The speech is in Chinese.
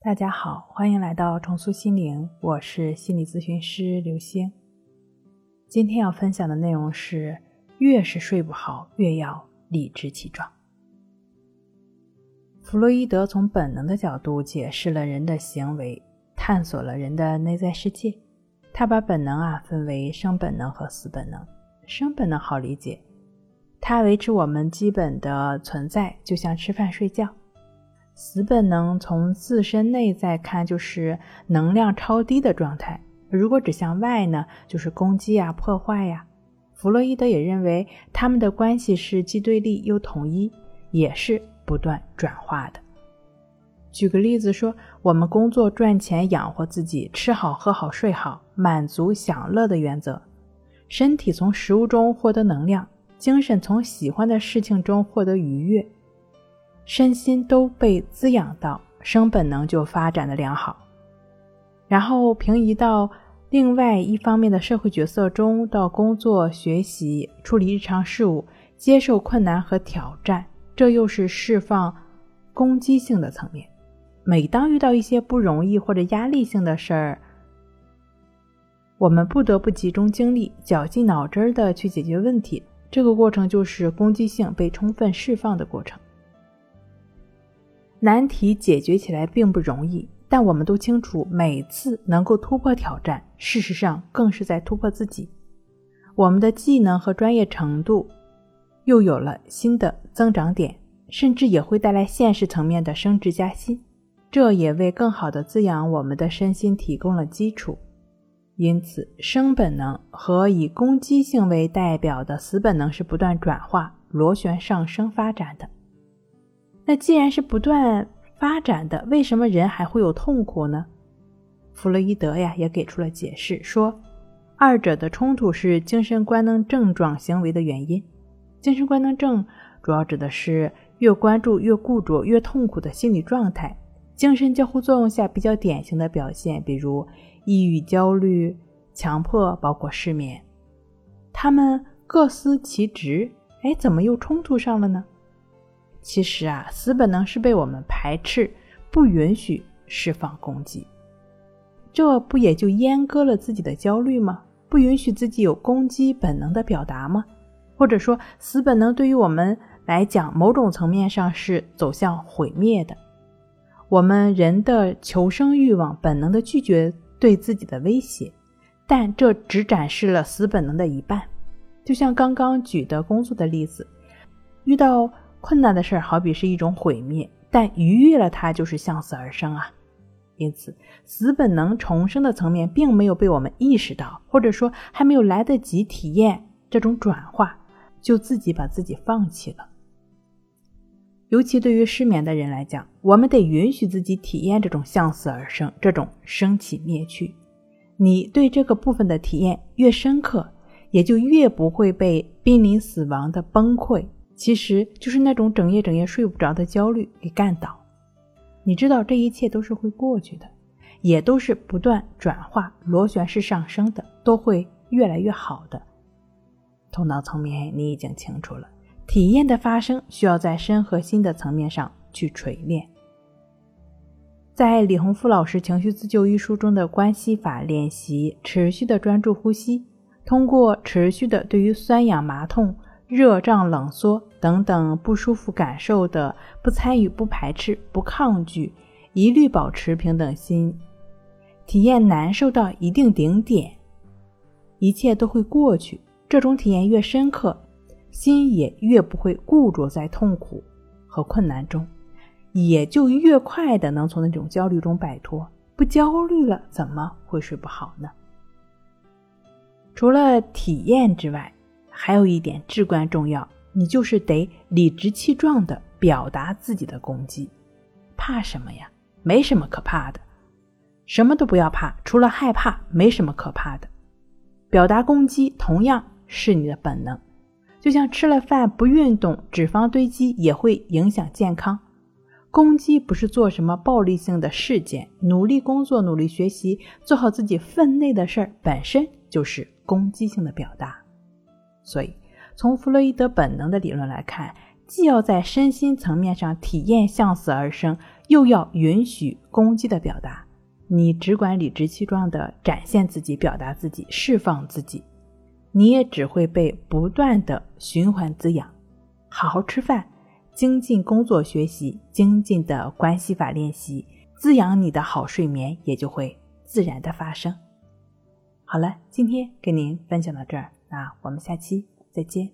大家好，欢迎来到重塑心灵，我是心理咨询师刘星。今天要分享的内容是：越是睡不好，越要理直气壮。弗洛伊德从本能的角度解释了人的行为，探索了人的内在世界。他把本能啊分为生本能和死本能。生本能好理解，它维持我们基本的存在，就像吃饭睡觉。死本能从自身内在看就是能量超低的状态，如果指向外呢，就是攻击呀、破坏呀。弗洛伊德也认为他们的关系是既对立又统一，也是不断转化的。举个例子说，我们工作赚钱养活自己，吃好喝好睡好，满足享乐的原则，身体从食物中获得能量，精神从喜欢的事情中获得愉悦。身心都被滋养到，生本能就发展的良好。然后平移到另外一方面的社会角色中，到工作、学习、处理日常事务、接受困难和挑战，这又是释放攻击性的层面。每当遇到一些不容易或者压力性的事儿，我们不得不集中精力、绞尽脑汁儿的去解决问题。这个过程就是攻击性被充分释放的过程。难题解决起来并不容易，但我们都清楚，每次能够突破挑战，事实上更是在突破自己。我们的技能和专业程度又有了新的增长点，甚至也会带来现实层面的升职加薪。这也为更好的滋养我们的身心提供了基础。因此，生本能和以攻击性为代表的死本能是不断转化、螺旋上升发展的。那既然是不断发展的，为什么人还会有痛苦呢？弗洛伊德呀也给出了解释，说二者的冲突是精神官能症状行为的原因。精神官能症主要指的是越关注越固着越痛苦的心理状态，精神交互作用下比较典型的表现，比如抑郁、焦虑、强迫，包括失眠。他们各司其职，哎，怎么又冲突上了呢？其实啊，死本能是被我们排斥，不允许释放攻击，这不也就阉割了自己的焦虑吗？不允许自己有攻击本能的表达吗？或者说，死本能对于我们来讲，某种层面上是走向毁灭的。我们人的求生欲望本能的拒绝对自己的威胁，但这只展示了死本能的一半。就像刚刚举的工作的例子，遇到。困难的事儿好比是一种毁灭，但逾越了它就是向死而生啊！因此，死本能重生的层面并没有被我们意识到，或者说还没有来得及体验这种转化，就自己把自己放弃了。尤其对于失眠的人来讲，我们得允许自己体验这种向死而生，这种生起灭去。你对这个部分的体验越深刻，也就越不会被濒临死亡的崩溃。其实就是那种整夜整夜睡不着的焦虑给干倒。你知道这一切都是会过去的，也都是不断转化、螺旋式上升的，都会越来越好的。头脑层面你已经清楚了，体验的发生需要在身和心的层面上去锤炼。在李洪福老师《情绪自救》一书中的关系法练习，持续的专注呼吸，通过持续的对于酸痒麻痛。热胀冷缩等等不舒服感受的，不参与、不排斥、不抗拒，一律保持平等心。体验难受到一定顶点，一切都会过去。这种体验越深刻，心也越不会固着在痛苦和困难中，也就越快的能从那种焦虑中摆脱。不焦虑了，怎么会睡不好呢？除了体验之外。还有一点至关重要，你就是得理直气壮地表达自己的攻击。怕什么呀？没什么可怕的，什么都不要怕，除了害怕，没什么可怕的。表达攻击同样是你的本能，就像吃了饭不运动，脂肪堆积也会影响健康。攻击不是做什么暴力性的事件，努力工作、努力学习、做好自己分内的事儿，本身就是攻击性的表达。所以，从弗洛伊德本能的理论来看，既要在身心层面上体验向死而生，又要允许攻击的表达。你只管理直气壮的展现自己、表达自己、释放自己，你也只会被不断的循环滋养。好好吃饭，精进工作学习，精进的关系法练习，滋养你的好睡眠也就会自然的发生。好了，今天跟您分享到这儿，那我们下期再见。